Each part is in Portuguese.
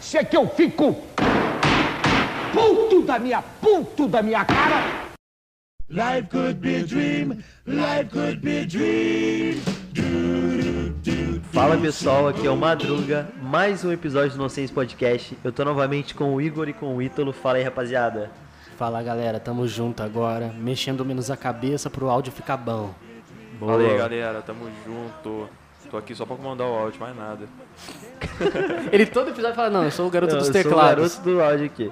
Se é que eu fico puto da minha puto da minha cara. Life could be a dream, life could be a dream. Fala pessoal, aqui é o Madruga, mais um episódio do Nonsense Podcast. Eu tô novamente com o Igor e com o Ítalo. Fala aí, rapaziada. Fala galera, tamo junto agora, mexendo menos a cabeça pro áudio ficar bom. Boa. Fala aí, galera, tamo junto. Tô aqui só pra comandar o áudio, mais nada. Ele todo episódio fala, não, eu sou o garoto Eu dos sou o teclados. garoto do áudio aqui.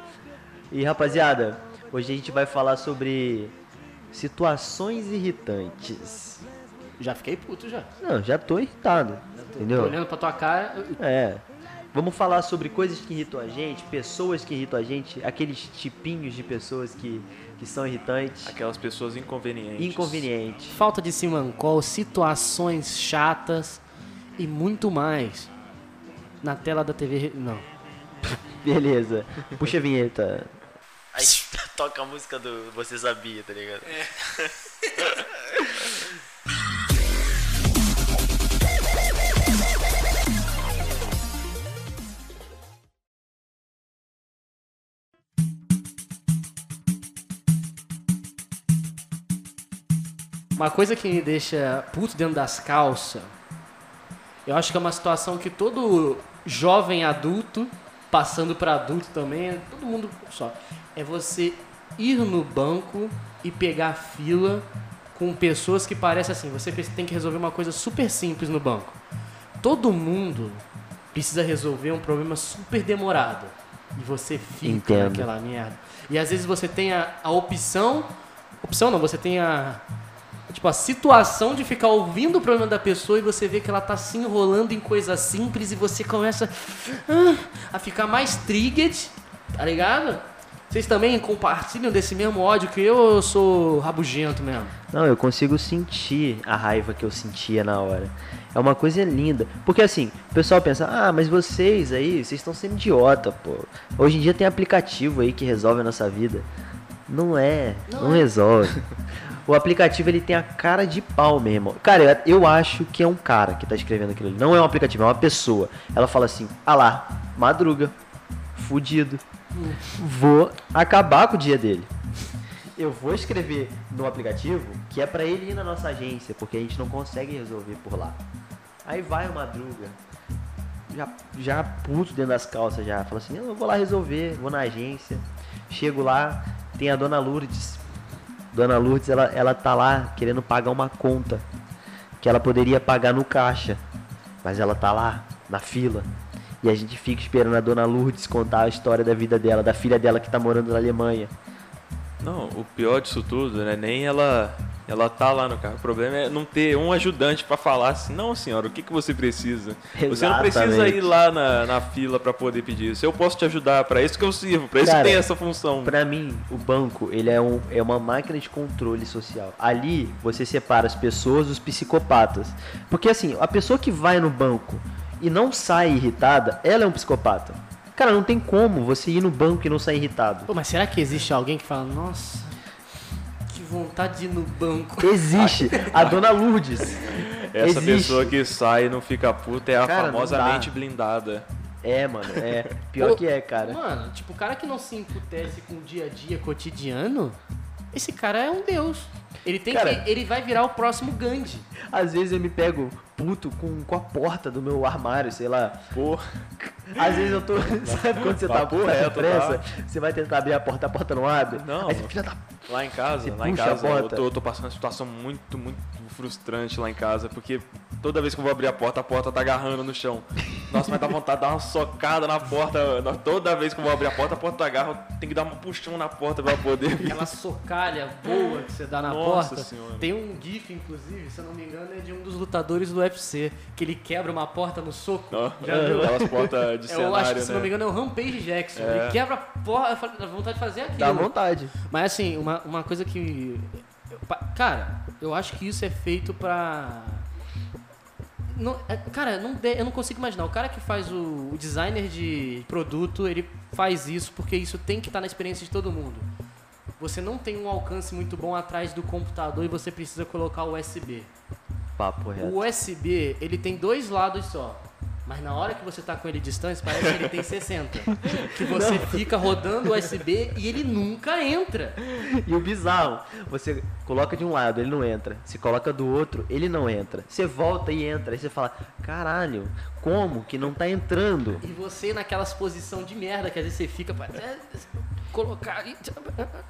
E rapaziada, hoje a gente vai falar sobre situações irritantes. Já fiquei puto já. Não, já tô irritado, Tô entendeu? olhando pra tua cara, É. Vamos falar sobre coisas que irritam a gente, pessoas que irritam a gente, aqueles tipinhos de pessoas que, que são irritantes, Aquelas pessoas inconvenientes. inconvenientes. falta de simancol, situações chatas e muito mais. Na tela da TV, não. Beleza. Puxa a vinheta. Aí toca a música do Você Sabia, tá ligado? Uma coisa que me deixa puto dentro das calças, eu acho que é uma situação que todo jovem adulto, passando para adulto também, todo mundo só, é você ir no banco e pegar fila com pessoas que parecem assim, você tem que resolver uma coisa super simples no banco. Todo mundo precisa resolver um problema super demorado. E você fica Entendo. naquela merda. E às vezes você tem a, a opção. Opção não, você tem a. Tipo, a situação de ficar ouvindo o problema da pessoa e você vê que ela tá se enrolando em coisas simples e você começa ah, a ficar mais triggered, tá ligado? Vocês também compartilham desse mesmo ódio que eu ou eu sou rabugento mesmo? Não, eu consigo sentir a raiva que eu sentia na hora. É uma coisa linda. Porque assim, o pessoal pensa, ah, mas vocês aí, vocês estão sendo idiota, pô. Hoje em dia tem aplicativo aí que resolve a nossa vida. Não é, não, resolve. O aplicativo ele tem a cara de pau mesmo. Cara, eu acho que é um cara que tá escrevendo aquilo. Não é um aplicativo, é uma pessoa. Ela fala assim: ah lá, madruga, fudido. Vou acabar com o dia dele. Eu vou escrever no aplicativo que é pra ele ir na nossa agência, porque a gente não consegue resolver por lá. Aí vai o madruga, já, já puto dentro das calças já. Fala assim, eu vou lá resolver, vou na agência. Chego lá, tem a dona Lourdes. Dona Lourdes, ela, ela tá lá querendo pagar uma conta que ela poderia pagar no caixa. Mas ela tá lá, na fila. E a gente fica esperando a dona Lourdes contar a história da vida dela, da filha dela que tá morando na Alemanha. Não, o pior disso tudo, né? Nem ela. Ela tá lá no carro. O problema é não ter um ajudante pra falar assim, não senhora, o que, que você precisa? Você não precisa Exatamente. ir lá na, na fila pra poder pedir isso. Eu posso te ajudar, pra isso que eu sirvo, pra isso que tem essa função. Pra mim, o banco, ele é, um, é uma máquina de controle social. Ali, você separa as pessoas dos psicopatas. Porque assim, a pessoa que vai no banco e não sai irritada, ela é um psicopata. Cara, não tem como você ir no banco e não sair irritado. Pô, mas será que existe alguém que fala, nossa, vontade de ir no banco? Existe a dona Lourdes. Essa Existe. pessoa que sai e não fica puta é a Cara, não famosa dá. mente blindada. É, mano, é. Pior Pô, que é, cara. Mano, tipo, o cara que não se emputece com o dia a dia cotidiano, esse cara é um deus. Ele tem Cara- que. Ele vai virar o próximo Gandhi. Às vezes eu me pego puto com, com a porta do meu armário, sei lá. Pô, Às vezes eu tô. Sabe quando você tá, Papo tá com reto, pressa? tá? Você vai tentar abrir a porta, a porta não abre? Não. Aí você, filha da lá em casa, Você lá em casa, eu tô, eu tô passando uma situação muito, muito frustrante lá em casa, porque toda vez que eu vou abrir a porta, a porta tá agarrando no chão. Nossa, mas dá vontade de dar uma socada na porta. Toda vez que eu vou abrir a porta, a porta agarra, tem que dar um puxão na porta pra poder. Aquela socalha boa que você dá na Nossa porta. Senhora. Tem um GIF, inclusive, se eu não me engano, é de um dos lutadores do UFC, que ele quebra uma porta no soco. Ó, Já viu? Aquelas portas de Eu cenário, acho que, se né? não me engano, é o Rampage Jackson. É. Ele quebra a porta, eu falei, dá vontade de fazer aquilo. Dá vontade. Mas assim, uma, uma coisa que. eu- Cara, eu acho que isso é feito pra. Não, é- cara, não de- eu não consigo imaginar. O cara que faz o, o designer de produto, ele faz isso porque isso tem que estar na experiência de todo mundo. Você não tem um alcance muito bom atrás do computador e você precisa colocar o USB. Papo reto. O USB, ele tem dois lados só. Mas na hora que você tá com ele distante, parece que ele tem 60. Que você fica rodando o USB e ele nunca entra. E o bizarro, você coloca de um lado, ele não entra. Se coloca do outro, ele não entra. Você volta e entra. Aí você fala, caralho, como que não tá entrando? E você naquelas posição de merda que às vezes você fica pra é, colocar. e-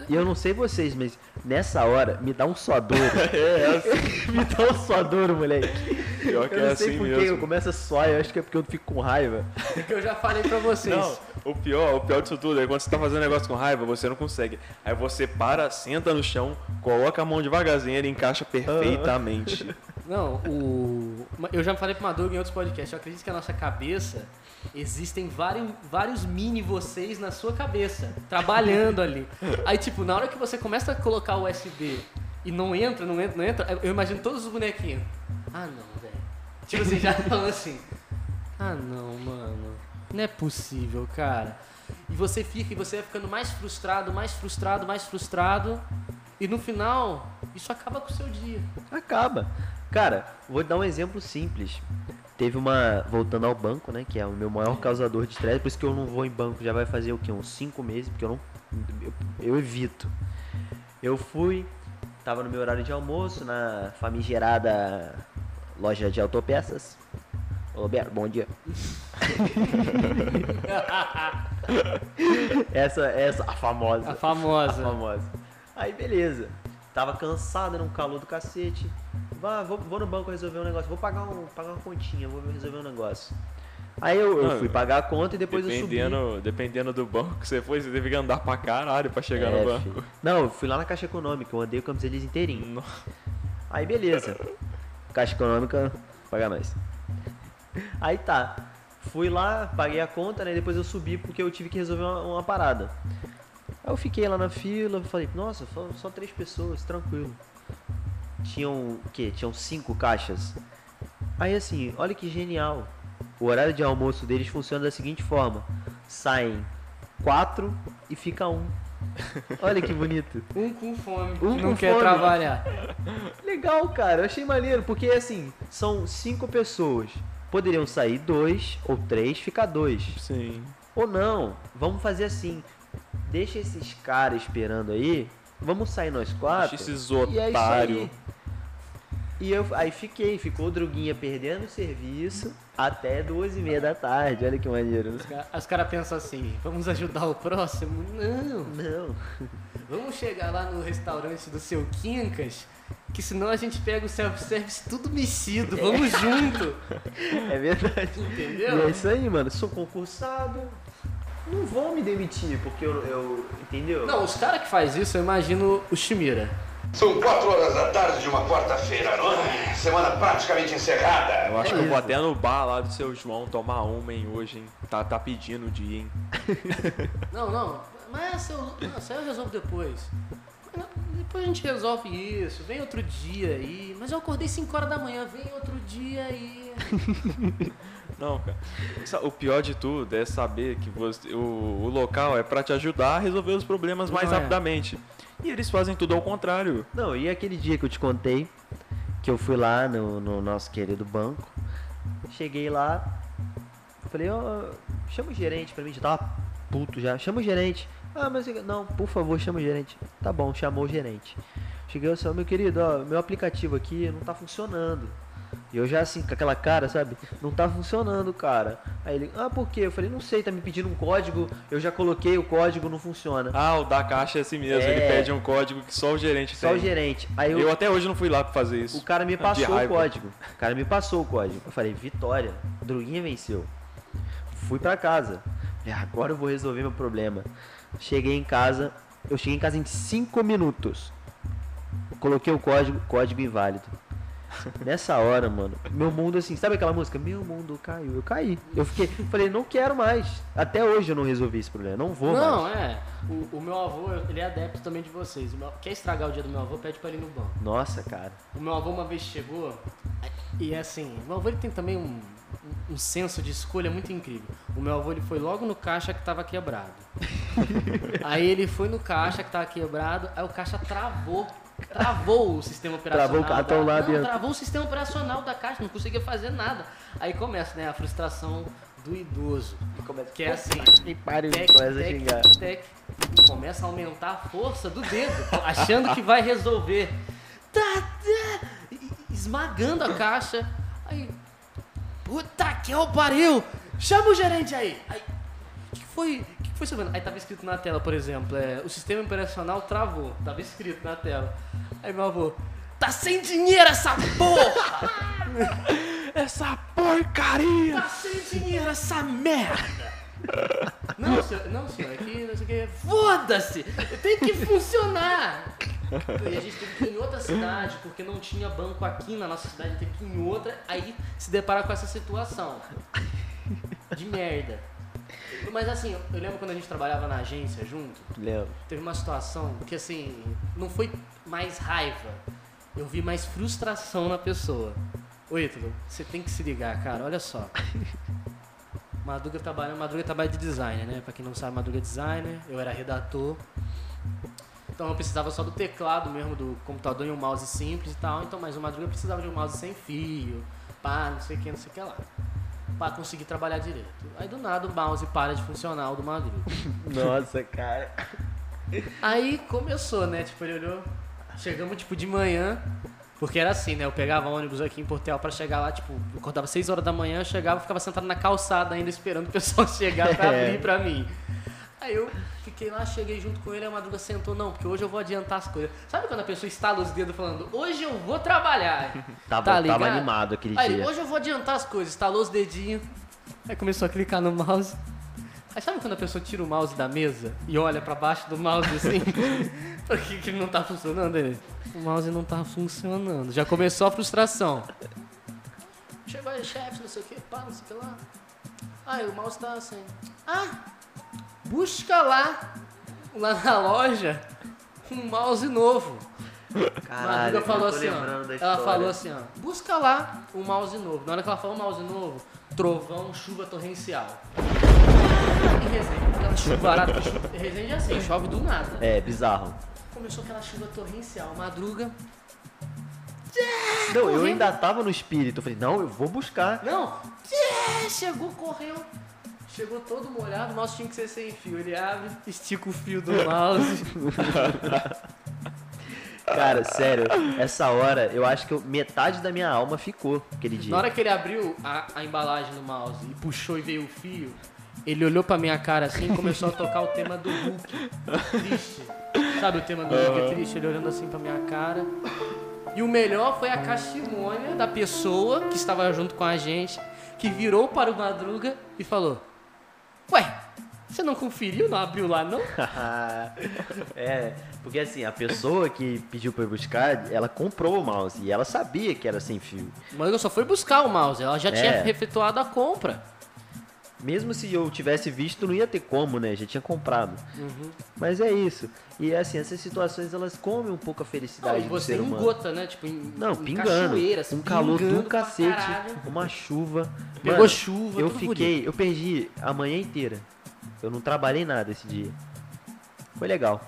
E eu não sei vocês, mas nessa hora me dá um suadouro. me dá um suadouro, moleque. Pior que Eu é não sei assim por que mesmo. eu começo a suar, eu acho que é porque eu fico com raiva. Que eu já falei pra vocês. Não, o pior, o pior disso tudo é quando você tá fazendo negócio com raiva, você não consegue. Aí você para, senta no chão, coloca a mão devagarzinho, ele encaixa perfeitamente. Não, o. Eu já falei pro Madruga em outros podcasts, eu acredito que a nossa cabeça existem vários, vários mini vocês na sua cabeça, trabalhando ali. Aí, tipo, na hora que você começa a colocar o USB e não entra, não entra, não entra, eu imagino todos os bonequinhos. Ah não, velho. Tipo assim, já falando assim. Ah não, mano. Não é possível, cara. E você fica, e você vai ficando mais frustrado, mais frustrado, mais frustrado. E no final, isso acaba com o seu dia. Acaba. Cara, vou dar um exemplo simples. Teve uma. Voltando ao banco, né? Que é o meu maior causador de estresse, por isso que eu não vou em banco já vai fazer o quê? Uns 5 meses, porque eu não. Eu, eu evito. Eu fui, tava no meu horário de almoço, na famigerada loja de autopeças. Roberto, bom dia. essa, essa, a famosa. A famosa. A famosa. Aí beleza. Tava cansado, era um calor do cacete. Vá, vou, vou no banco resolver um negócio. Vou pagar, um, pagar uma continha, vou resolver um negócio. Aí eu, eu fui pagar a conta e depois eu subi. dependendo, dependendo do banco que você foi, você teve que andar pra caralho pra chegar É, no banco. filho. Não, eu fui lá na Caixa Econômica, eu andei o Campos Elíseos inteirinho. Aí beleza. Caixa Econômica, paga nós. Aí tá. Fui lá, paguei a conta, né? e Depois eu subi porque eu tive que resolver uma, uma parada. Aí eu fiquei lá na fila, falei, nossa, só, só três pessoas, tranquilo. Tinham o quê? Tinham cinco caixas. Aí assim, olha que genial. O horário de almoço deles funciona da seguinte forma: saem quatro e fica um. Olha que bonito. Um com fome, Um não com quer fome. trabalhar. Legal, cara. Eu achei maneiro, porque assim, são cinco pessoas. Poderiam sair dois ou três, ficar dois. Sim. Ou não, vamos fazer assim. Deixa esses caras esperando aí. Vamos sair nós quatro. Deixa esses E é isso aí. otários. E eu aí fiquei, ficou o Druguinha perdendo o serviço até duas e meia da tarde. Olha que maneiro. Os ca- Os caras pensam assim, vamos ajudar o próximo? Não. Não. Vamos chegar lá no restaurante do seu Quincas, que senão a gente pega o self-service tudo mexido. Vamos junto. É verdade. E Entendeu? é isso aí, mano. Sou concursado. Não vou me demitir, porque eu. eu- entendeu? Não, os caras que faz isso, eu imagino o Shimira. São quatro horas da tarde de uma quarta-feira, não é? Semana praticamente encerrada. Eu acho É que eu vou isso. até no bar lá do seu João tomar uma, hein, hoje, hein. Tá, tá pedindo o dia, hein. Não, não, mas essa eu, não, essa eu resolvo depois. Depois a gente resolve isso, vem outro dia aí. Mas eu acordei 5 horas da manhã, vem outro dia aí. Não, cara. O pior de tudo é saber que você, o, o local é pra te ajudar a resolver os problemas mais Não é. rapidamente. E eles fazem tudo ao contrário. Não, e aquele dia que eu te contei, que eu fui lá no, no nosso querido banco, cheguei lá, falei, ó, chama o gerente pra mim, já tava puto já, chama o gerente. Ah, mas não, por favor, chama o gerente. Tá bom, chamou o gerente. Cheguei eu meu querido, ó, meu aplicativo aqui não tá funcionando. E eu já assim, com aquela cara, sabe? Não tá funcionando, cara. Aí ele, ah, por quê? Eu falei, não sei, tá me pedindo um código, eu já coloquei o código, não funciona. Ah, o da caixa é assim mesmo. É. Ele pede um código que só o gerente Só tem. o gerente. Aí Eu até hoje não fui lá pra fazer isso. O cara me passou o código. O cara me passou o código. Eu falei, Vitória, Druguinha venceu. Fui pra casa. Falei, agora eu vou resolver meu problema. Cheguei em casa. Eu cheguei em casa em 5 minutos. Coloquei o código, código inválido. Nessa hora, mano, meu mundo assim, sabe aquela música? Meu mundo caiu. Eu caí. Eu fiquei, falei, não quero mais. Até hoje eu não resolvi esse problema. Não vou Não, mais. é. O, o meu avô, ele é adepto também de vocês. Meu- quer estragar o dia do meu avô, pede pra ele ir no banco. Nossa, cara. O meu avô uma vez chegou e é assim, o meu avô ele tem também um um, um senso de escolha muito incrível. O meu avô ele foi logo no caixa que tava quebrado. aí ele foi no caixa que tava quebrado, aí o caixa travou. Travou o sistema operacional. Travou o cartão da- lá não, dentro. travou o sistema operacional da caixa, não conseguia fazer nada. Aí começa, né, a frustração do idoso. Que é assim, E pare tec, começa a tec, xingar. tec, começa a aumentar a força do dedo, achando que vai resolver. Tá, tá, esmagando a caixa. Aí, puta que eu pariu! Chama o gerente aí! Aí, o que foi? O que foi, Silvana? Aí tava escrito na tela, por exemplo, é, o sistema operacional travou. Tava escrito na tela. Aí meu avô, tá sem dinheiro essa porra! Essa porcaria! Tá sem dinheiro essa merda! Não, senhor, não, senhor, aqui não sei o que. Foda-se! Tem que funcionar! E a gente teve que ir em outra cidade, porque não tinha banco aqui na nossa cidade, teve que ir em outra, aí se depara com essa situação. De merda. Mas assim, eu lembro quando a gente trabalhava na agência junto, Lembro. teve uma situação que assim, não foi mais raiva. Eu vi mais frustração na pessoa. Ô Ítalo, você tem que se ligar, cara, olha só. Madruga trabalha, Madruga trabalha de designer, né? Pra quem não sabe, Madruga é designer, eu era redator. Então eu precisava só do teclado mesmo, do computador e um mouse simples e tal. Então, mas o Madruga precisava de um mouse sem fio, pá, não sei o que, não sei o que lá. Pra conseguir trabalhar direito. Aí do nada o mouse para de funcionar, o do Madruga. Nossa, cara. Aí começou, né? Tipo, ele olhou. Chegamos, tipo, de manhã. Porque era assim, né? Eu pegava ônibus aqui em Portel pra chegar lá, tipo, eu acordava 6 horas da manhã, chegava, ficava sentado na calçada ainda esperando o pessoal chegar pra É. abrir pra mim. Aí eu fiquei lá, cheguei junto com ele, a madruga sentou, não, porque hoje eu vou adiantar as coisas. Sabe quando a pessoa estala os dedos falando, hoje eu vou trabalhar? Tava, Tá tava animado aquele Aí dia. hoje eu vou adiantar as coisas, estalou os dedinhos. Aí começou a clicar no mouse. Aí sabe quando a pessoa tira o mouse da mesa e olha pra baixo do mouse assim? Por que, que não tá funcionando? Ele, o mouse não tá funcionando. Já começou a frustração. Chegou aí, chefe, não sei o que, pá, não sei o que lá. Ah, e o mouse tá assim. Ah, busca lá, lá na loja, um mouse novo. Caralho, Madruga falou eu tô assim, ó. Ela falou assim, ó. Busca lá um mouse novo. Na hora que ela falou mouse novo, trovão, chuva torrencial. E Resende, aquela chuvarada. chu- Resende é assim, chove do nada. É, bizarro. Começou aquela chuva torrencial. Madruga. Não, eu correndo. ainda tava no espírito. Eu falei, não, eu vou buscar. Não! Chegou, correu. Chegou todo molhado, o mouse tinha que ser sem fio. Ele abre, estica o fio do mouse. Cara, sério, essa hora eu acho que eu- metade da minha alma ficou aquele dia. Na hora que ele abriu a, a embalagem no mouse e puxou e veio o fio, ele olhou pra minha cara assim e começou a tocar o tema do Hulk. Triste. Sabe o tema do Hulk triste? Ele olhando assim pra minha cara. E o melhor foi a castimônia da pessoa que estava junto com a gente, que virou para o Madruga e falou: Ué, você não conferiu, não abriu lá não? é, porque assim, a pessoa que pediu pra eu buscar, ela comprou o mouse e ela sabia que era sem fio. O Madruga só foi buscar o mouse, ela já tinha É. efetuado a compra. Mesmo se eu tivesse visto, não ia ter como, né? Já tinha comprado. Uhum. Mas é isso. E assim, essas situações elas comem um pouco a Não, felicidade e do você ser em humano. gota, né? Tipo, em, Não, em pingando. cachoeiras, Um calor pingando do cacete, caralho. uma chuva. Pegou Mano, chuva, Eu fiquei, eu perdi a manhã inteira. Eu não trabalhei nada esse dia. Foi legal.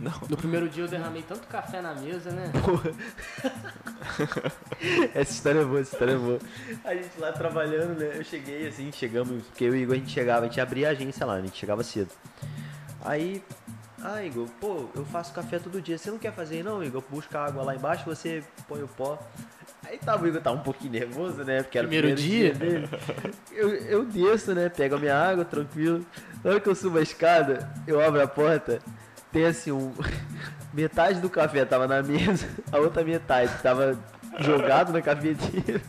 No primeiro dia eu derramei tanto café na mesa, né? Essa história é boa, essa história é boa. A gente lá trabalhando, né? Eu cheguei assim, chegamos, porque eu e o Igor a gente chegava, a gente abria a agência lá, a gente chegava cedo. Aí, ah, Igor, pô, eu faço café todo dia. Você não quer fazer, não, Igor? Busca água lá embaixo, você põe o pó. Aí tava, o Igor tava um pouquinho nervoso, né? Porque era o Primeiro primeiro dia? dia, dele. Eu, eu desço, né? Pego a minha água, tranquilo. Na hora que eu subo a escada, eu abro a porta, tem assim um. Metade do café tava na mesa, a outra metade tava jogado na cafeteira.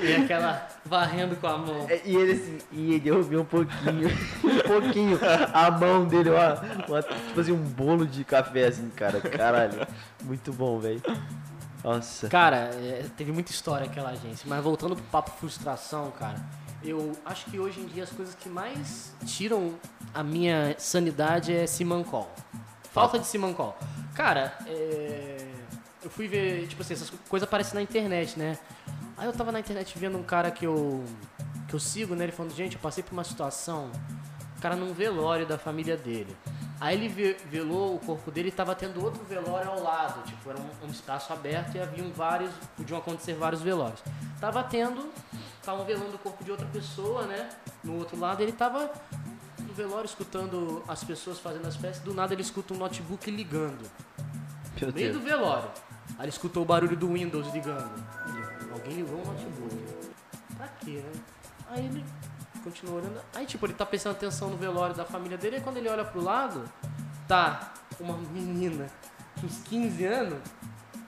E aquela varrendo com a mão. É, E ele assim, e ele ouviu um pouquinho, um pouquinho, a mão dele, uma, uma- tipo assim, um bolo de café, assim, cara, caralho, muito bom, velho. Nossa, Cara, é, teve muita história aquela agência. Mas voltando pro papo frustração, cara, eu acho que hoje em dia as coisas que mais tiram a minha sanidade é Simancol. Falta de Simancol. Cara, é, eu fui ver, tipo assim, essas coisas aparecem na internet, né? Aí eu tava na internet vendo um cara que eu, que eu sigo, né? Ele falando, gente, eu passei por uma situação, o cara num velório da família dele. Aí ele ve- velou o corpo dele e tava tendo outro velório ao lado. Tipo, era um, um espaço aberto e haviam vários, podiam acontecer vários velórios. Tava tendo, estavam velando o corpo de outra pessoa, né? No outro lado, ele tava no velório escutando as pessoas fazendo as peças. Do nada ele escuta um notebook ligando. Meu No meio Deus. do velório. Aí ele escutou o barulho do Windows ligando. Alguém ligou o notebook. Pra quê, né? Aí ele continuou olhando. Aí, tipo, ele tá prestando atenção no velório da família dele. E quando ele olha pro lado, tá uma menina uns 15 anos.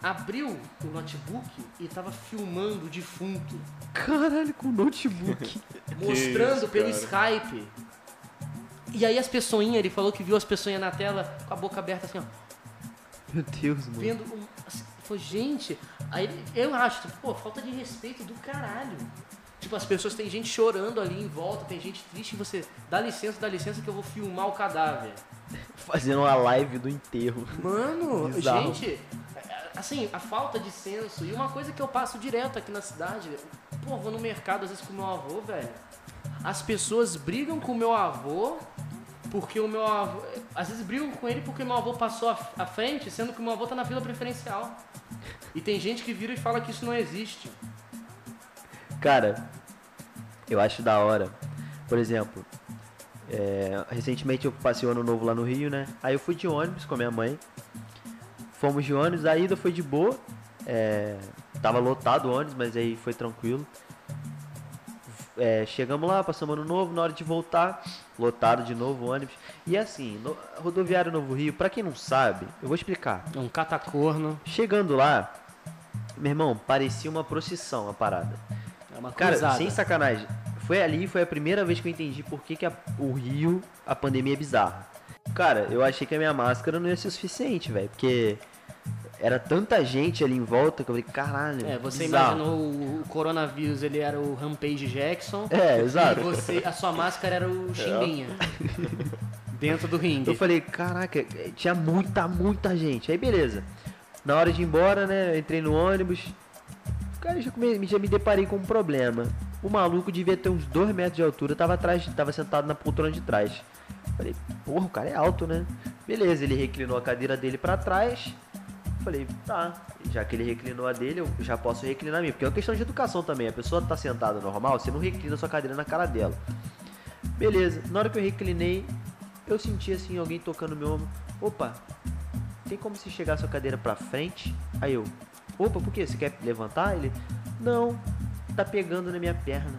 Abriu o notebook e tava filmando o defunto, Caralho, com notebook. mostrando isso, pelo cara. Skype. E aí as pessoinhas, ele falou que viu as pessoinhas na tela com a boca aberta assim, ó. Meu Deus, mano. vendo um. Assim, falou, gente, aí eu acho, tipo, pô, falta de respeito do caralho. Tipo, as pessoas tem gente chorando ali em volta, tem gente triste e você. Dá licença, dá licença que eu vou filmar o cadáver. Fazendo uma live do enterro. Mano, Bizarro. gente, assim, a falta de senso. E uma coisa que eu passo direto aqui na cidade, pô, vou no mercado às vezes com meu avô, velho. As pessoas brigam com o meu avô porque o meu avô. Às vezes brigam com ele porque o meu avô passou à à frente, sendo que o meu avô tá na fila preferencial. E tem gente que vira e fala que isso não existe. Cara, eu acho da hora. Por exemplo, é, recentemente eu passei o ano novo lá no Rio, né? Aí eu fui de ônibus com a minha mãe. Fomos de ônibus, a ida foi de boa. É, tava lotado o ônibus, mas aí foi tranquilo. É, chegamos lá, passamos ano novo, na hora de voltar, lotado de novo o ônibus. E assim, no, rodoviário Novo Rio, pra quem não sabe, eu vou explicar. É um catacorno, Chegando lá, meu irmão, parecia uma procissão a parada. É uma Cara, cruzada. sem sacanagem. Foi ali, foi a primeira vez que eu entendi por que, que a- o Rio, a pandemia é bizarra. Cara, eu achei que a minha máscara não ia ser suficiente, velho. Porque era tanta gente ali em volta que eu falei, caralho. É, você bizarro. imaginou o, o coronavírus, ele era o Rampage Jackson. É, exato. E você, a sua máscara era o Chimbinha. Dentro do ringue. Eu falei, caraca, tinha muita, muita gente. Aí beleza. Na hora de ir embora, né? Eu entrei no ônibus. Cara, já, come- já me deparei com um problema. O maluco devia ter uns 2 metros de altura, tava atrás, tava sentado na poltrona de trás. Falei, porra, o cara é alto, né? Beleza, ele reclinou a cadeira dele pra trás. Falei, tá, já que ele reclinou a dele, eu já posso reclinar a minha. Porque é uma questão de educação também. A pessoa tá sentada normal, você não reclina a sua cadeira na cara dela. Beleza, na hora que eu reclinei, eu senti assim alguém tocando meu ombro. Opa, tem como você chegar a sua cadeira pra frente? Aí eu, opa, por quê? Você quer levantar? Ele, não, tá pegando na minha perna.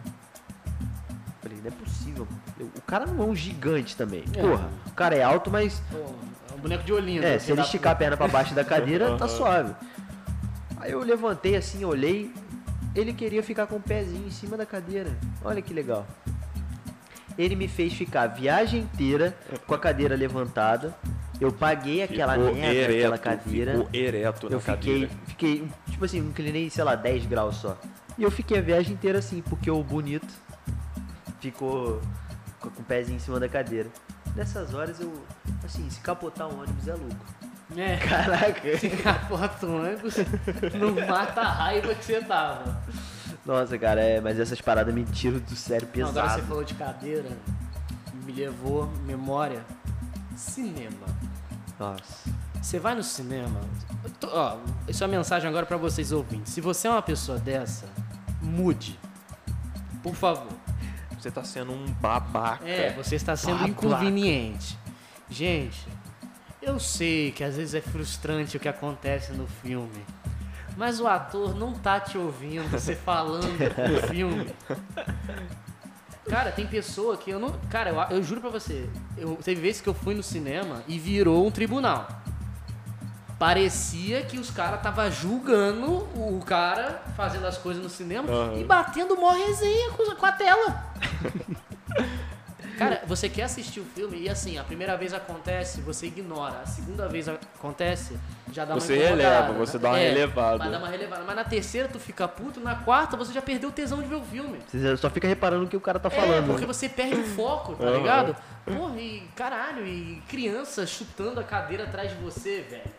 Falei, não é possível. Eu- o cara não é um gigante também. É. Porra, o cara é alto, mas Pô, é um boneco de olhinho. é, né? se ele esticar a perna pra baixo da cadeira, tá suave. Aí eu levantei assim, olhei. Ele queria ficar com o pezinho em cima da cadeira. Olha que legal. Ele me fez ficar a viagem inteira com a cadeira levantada. Eu paguei aquela Ficou merda, aquela cadeira. Ficou ereto na Eu fiquei, cadeira. fiquei, tipo assim, inclinei, sei lá, 10 graus só. E eu fiquei a viagem inteira assim, porque o bonito ficou com o pezinho em cima da cadeira. Nessas horas eu, assim, se capotar um ônibus é lucro. É, Caraca. se capota um ônibus, não mata a raiva que você tava. Nossa, cara, é, mas essas paradas me tiram do sério Não, pesado. agora você falou de cadeira, me levou memória. Cinema. Nossa. Você vai no cinema. tô- ó, isso é uma mensagem agora pra vocês ouvintes. Se você é uma pessoa dessa, mude. Por favor. Você tá sendo um babaca. É, você está sendo Babaca. inconveniente. Gente, eu sei que às vezes é frustrante o que acontece no filme. Mas o ator não tá te ouvindo, você falando no filme. Cara, tem pessoa que eu não. Cara, eu, eu juro pra você, eu, teve vezes que eu fui no cinema e virou um tribunal. Parecia que os caras tava julgando o cara fazendo as coisas no cinema e batendo mó resenha com, com a tela. Cara, você quer assistir o filme e assim, a primeira vez acontece, você ignora. A segunda vez acontece, já dá Você uma releva, você dá uma É, relevada. Vai dar uma relevada. Mas na terceira tu fica puto, na quarta você já perdeu o tesão de ver o filme. Você só fica reparando o que o cara tá É, falando. porque você perde o foco, tá Aham. ligado? Porra, e caralho, e criança chutando a cadeira atrás de você, velho.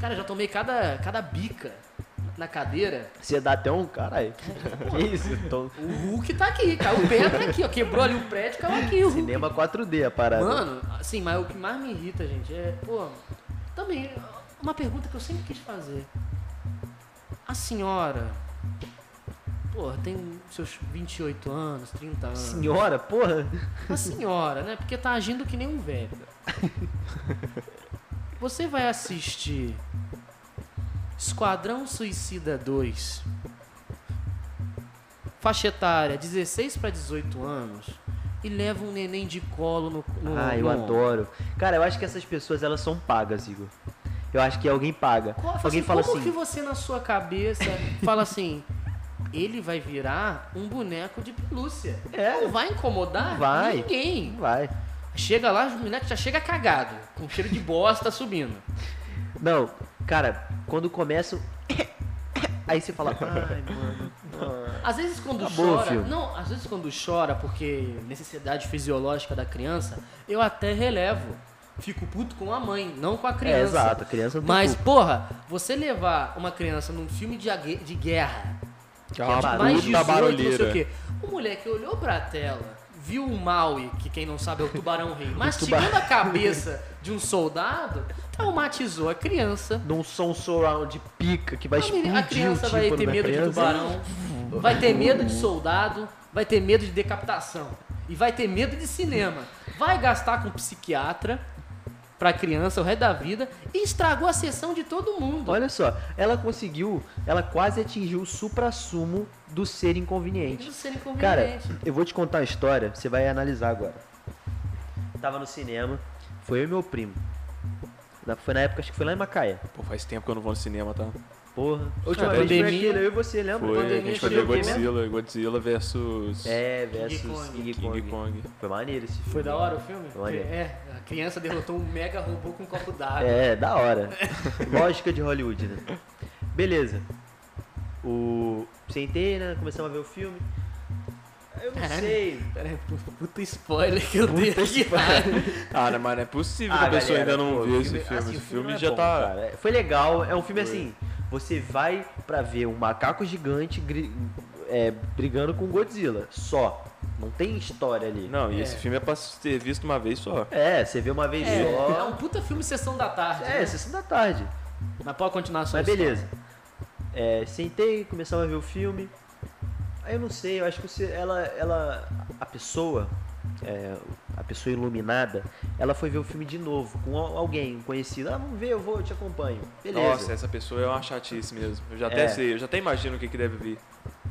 Cara, já tomei cada, cada bica. Na cadeira. Você dá até um. Caralho. Que isso? Tô... O Hulk tá aqui, caiu pedra aqui, ó. Quebrou ali o prédio, caiu aqui. O Hulk. Cinema 4D a parada. Mano, assim, mas o que mais me irrita, gente, é, pô, também, uma pergunta que eu sempre quis fazer. A senhora, pô, tem seus 28 anos, 30 anos. Senhora, porra. A senhora, né? Porque tá agindo que nem um velho. Você vai assistir Esquadrão Suicida 2. Faixa etária 16 para 18 anos e leva um neném de colo no, no Ah, eu no- adoro. Cara, eu acho que essas pessoas elas são pagas, Igor. Eu acho que alguém paga. Qual- alguém assim, fala como assim. que você na sua cabeça fala assim, ele vai virar um boneco de pelúcia. É. Não vai incomodar Vai. ninguém. Vai. Chega lá, o boneco já chega cagado, com cheiro de bosta subindo. Não, cara, quando começa. Aí você fala, ai, mano. Às vezes quando Acabou o chora, filme. não, às vezes quando chora porque necessidade fisiológica da criança, eu até relevo. Fico puto com a mãe, não com a criança. É, exato, a criança não Mas, culpa. porra, você levar uma criança num filme de, de guerra, Que é uma uma puta mais puta 18, não sei o barulheira. quê. O moleque olhou pra tela, viu o Maui, que quem não sabe é o tubarão rei, mastigando a cabeça de um soldado, traumatizou a criança. Num som surround pica que vai A explodir a criança vai tímpano ter medo de criança. tubarão, vai ter medo de soldado, vai ter medo de decapitação e vai ter medo de cinema. Vai gastar com psiquiatra pra criança o resto da vida e estragou a sessão de todo mundo. Olha só, ela conseguiu, ela quase atingiu o supra-sumo do ser inconveniente. Seria Cara, inconveniente. eu vou te contar a história, você vai analisar agora. Tava no cinema, foi eu e meu primo. Na- Foi na época, acho que foi lá em Macaé. Pô, faz tempo que eu não vou no cinema, tá? Porra. A última vez foi aquele, eu e você, lembra? Foi, a gente foi ver Godzilla, Godzilla versus É, versus King Kong. King King Kong. Kong. Foi maneiro esse filme. Foi da hora o filme? Olha. É, a criança derrotou um mega robô com um copo d'água. É, da hora. Lógica de Hollywood, né? Beleza. O. Sentei, né? Começamos a ver o filme. Eu não sei. Pera aí, puta spoiler que eu dei aqui. Cara, mas não é possível Ah, que a pessoa galera, ainda não pô, viu esse filme. assim, esse o filme não é já bom, tá. cara. É, Foi legal, é um filme assim. Você vai pra ver um macaco gigante gri- é, brigando com Godzilla. Só. Não tem história ali. Não, e É. esse filme é pra ser visto uma vez só. É, você vê uma vez É, é só. um puta filme Sessão da Tarde. É, né? sessão da tarde. Mas pode continuar a sua Mas beleza. É, sentei, começamos a ver o filme. Aí eu não sei, eu acho que você, ela, ela, a pessoa, é, a pessoa iluminada, ela foi ver o filme de novo com al- alguém, um conhecido. Ah, vamos ver, eu vou, eu te acompanho. Beleza. Nossa, essa pessoa é uma chatice mesmo. Eu já até É. sei, eu já até imagino o que, que deve vir.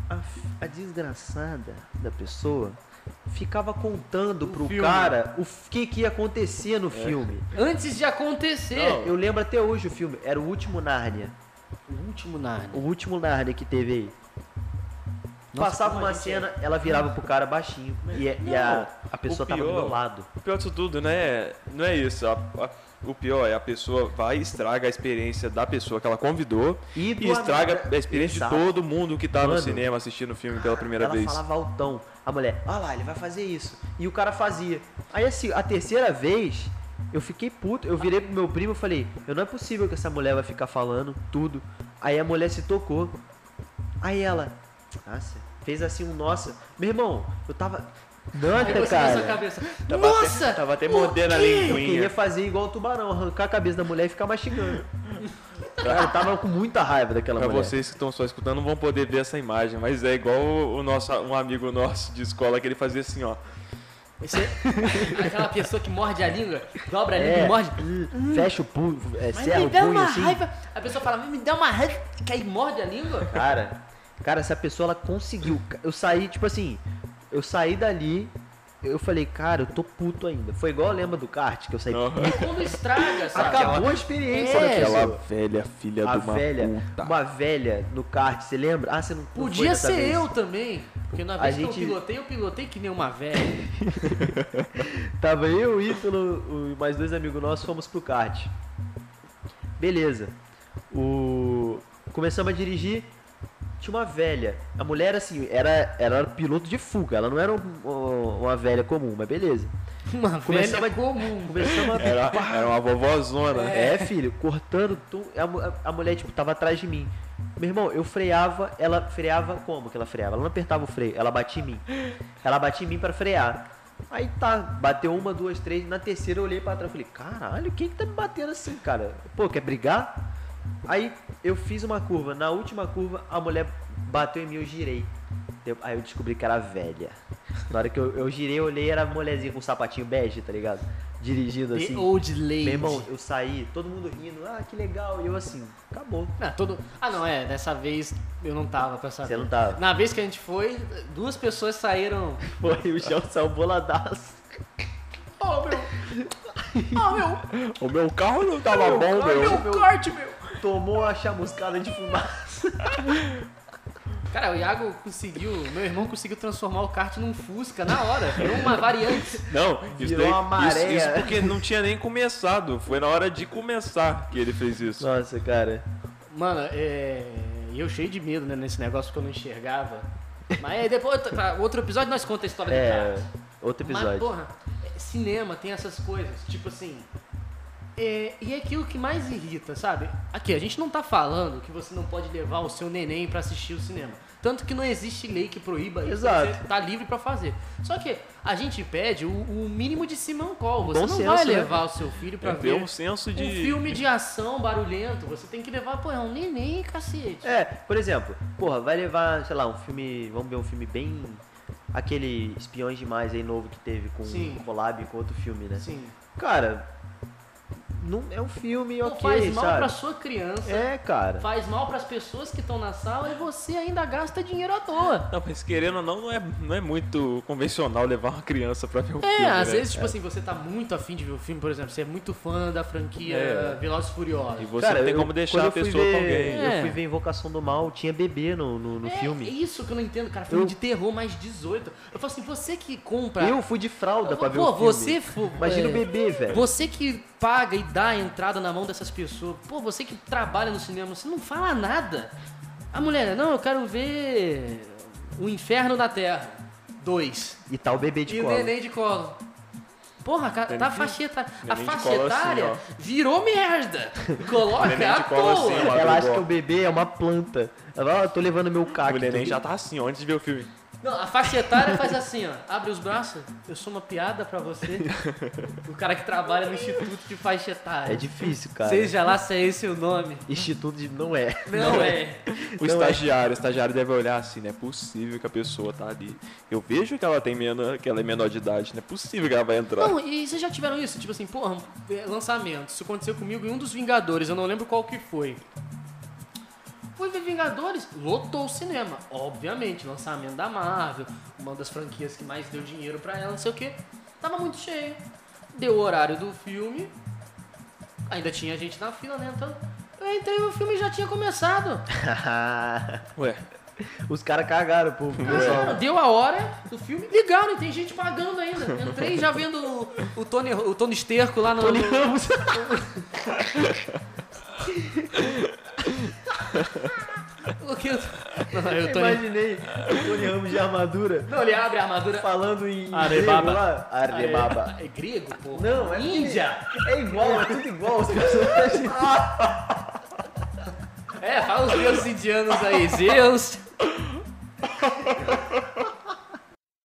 A, a desgraçada da pessoa ficava contando pro filme. cara o que, que ia acontecer no filme. Antes de acontecer, Eu lembro até hoje o filme, era o último Nárnia. o último Narnia. O último Nárnia que teve aí. Nossa, Passava uma gente cena, ela virava pro cara baixinho. E, e a, a pessoa o tava do pior- meu lado. O pior disso tudo, né? Não é isso. a- a- o pior é a pessoa vai e estraga a experiência da pessoa que ela convidou E e, do estraga amigo- a experiência Exato. de todo mundo que tá Mano, no cinema assistindo o filme pela primeira ela vez. falava altão. A mulher, olha lá, ele vai fazer isso. E o cara fazia. Aí assim, a terceira vez, eu fiquei puto. Eu virei pro meu primo e falei, eu não é possível que essa mulher vai ficar falando tudo. Aí a mulher se tocou. Aí ela, nossa, fez assim um nossa. Meu irmão, eu tava. Sua cara. cabeça. Tava Nossa! até- tava até o mordendo a quê? Eu linguinha. queria fazer igual o tubarão, arrancar a cabeça da mulher e ficar mastigando. Cara, eu tava com muita raiva daquela Pra mulher. vocês que estão só escutando não vão poder ver essa imagem, mas é igual o, o nosso, um amigo nosso de escola que ele fazia assim, ó. Esse- aquela pessoa que morde a língua, dobra a língua É, e morde. hum, fecha o punho, é, Mas serra me o dá punho uma assim. raiva. A pessoa fala, me dá uma raiva, que aí morde a língua. Cara, cara, essa pessoa ela conseguiu. Eu saí, tipo assim, eu saí dali, eu falei, cara, eu tô puto ainda. Foi igual lembra do kart, que eu saí. Aham. Quando estraga, sabe? Acabou a experiência É. Aquela velha filha a de uma velha, puta. uma velha no kart, você lembra? Ah, você não não Podia dessa ser vez. eu também. Porque na A vez que gente- eu pilotei, eu pilotei que nem uma velha. Tava eu, o Ítalo o- e mais dois amigos nossos, fomos pro kart. Beleza. O... Começamos a dirigir, tinha uma velha. A mulher, assim, era, era piloto de fuga, ela não era um- uma velha comum, mas beleza. Uma Começamos velha a- comum. Começamos a... Era, era uma vovózona. É, filho, cortando tu, a, a mulher, tipo, tava atrás de mim. Meu irmão, eu freava, ela freava como que ela freava? Ela não apertava o freio, ela batia em mim. Ela batia em mim pra frear. Aí tá, bateu uma, duas, três, na terceira eu olhei pra trás e falei, caralho, quem que tá me batendo assim, cara? Pô, quer brigar? Aí eu fiz uma curva, na última curva a mulher bateu em mim, eu girei. Aí eu descobri que era velha. Na hora que eu, eu girei, eu olhei, era mulherzinha com um sapatinho bege, tá ligado? Dirigindo The assim. Old Lady. Meu irmão, eu saí, todo mundo rindo, ah, que legal. E eu assim, acabou. Ah, todo... ah, não, é. Dessa vez eu não tava pra saber. Você não tava. Na vez que a gente foi, duas pessoas saíram. Foi, o chão saiu boladaço. Oh, meu. Oh, meu. O meu carro não tava bom, meu. Meu corte, meu. Tomou a chamuscada de fumaça. Cara, o Iago conseguiu. Meu irmão conseguiu transformar o kart num Fusca na hora. Virou uma variante. Não, isso Virou daí. uma maré. Isso, isso porque não tinha nem começado. Foi na hora de começar que ele fez isso. Nossa, cara. Mano, é. E eu cheio de medo, né, nesse negócio que eu não enxergava. Mas depois, outro episódio, nós conta a história do É, kart. outro Mas, episódio. porra, é, cinema tem essas coisas, tipo assim. É, e é aquilo que mais irrita, sabe? Aqui, a gente não tá falando que você não pode levar o seu neném pra assistir o cinema. Tanto que não existe lei que proíba isso. Exato. Você tá livre pra fazer. Só que a gente pede o, o mínimo de simancol. Você Bom não senso, vai né? levar o seu filho pra É ver um senso de. um filme de ação barulhento. Você tem que levar, pô, é um neném, cacete. É, por exemplo, porra, vai levar, sei lá, um filme. Vamos ver um filme bem. Aquele Espiões Demais aí novo que teve com Sim. um collab com outro filme, né? Assim, Cara, não, é um filme não ok, faz mal sabe? pra sua criança. É, cara. Faz mal pras pessoas que estão na sala e você ainda gasta dinheiro à toa. Não, mas querendo ou não, não é, não é muito convencional levar uma criança pra ver o É, filme. às né? vezes, tipo assim, você tá muito afim de ver o filme, por exemplo, você é muito fã da franquia É. Velozes e Furiosos. E você Cara, não tem eu- como deixar a eu pessoa com ver- alguém. É. Eu fui ver Invocação do Mal, tinha bebê no, no, no é, filme. É isso que eu não entendo, cara. Filme Eu- de terror mais 18. Eu falo assim, você que compra. Eu fui de fralda pra ver Pô, o filme. você for- Imagina é, o bebê, velho. Você que paga e dá a entrada na mão dessas pessoas. Pô, você que trabalha no cinema, você não fala nada. A mulher, não, eu quero ver O Inferno da Terra. Dois. E tá o bebê de E o colo. neném de colo. Porra, cara, tá a faixa etária. A neném de faixa colo assim, etária ó. virou merda. Coloca colo toa. assim. Ela acha que o bebê é uma planta. Ela fala, eu tô levando meu cacto. O neném já tá assim, ó, antes de ver o filme. Não, a faixa etária faz assim, ó. Abre os braços, eu sou uma piada pra você. o cara que trabalha no Instituto de Faixa Etária. É difícil, cara. Seja lá se é esse o nome. Instituto de... Não é. Não, é. O Não, é- estagiário, o estagiário deve olhar assim, não é possível que a pessoa tá ali. Eu vejo que ela tem menor, que ela é menor de idade, não é possível que ela vai entrar. Não, e vocês já tiveram isso? Tipo assim, porra, é, lançamento. Isso aconteceu comigo em um dos Vingadores, eu não lembro qual que foi. Fui ver Vingadores, lotou o cinema. Obviamente, lançamento da Marvel, uma das franquias que mais deu dinheiro pra ela, não sei o que. Tava muito cheio. Deu o horário do filme. Ainda tinha gente na fila, né? Então, eu entrei o filme já tinha começado. Ué, Os caras cagaram pro pro pessoal. Deu a hora do filme, ligaram e tem gente pagando ainda. Entrei já vendo o, o Tony, o Tony Esterco lá no. Tony no- Ramos. O que eu... Não, eu tô... Imaginei o Tony Ramos de armadura Não, ele abre a armadura. falando em Arebaba. grego lá. Arebaba. É, é grego, pô. Não, é Índia. É igual, é tudo igual. Os personagens. É, fala os deuses indianos aí. Zeus.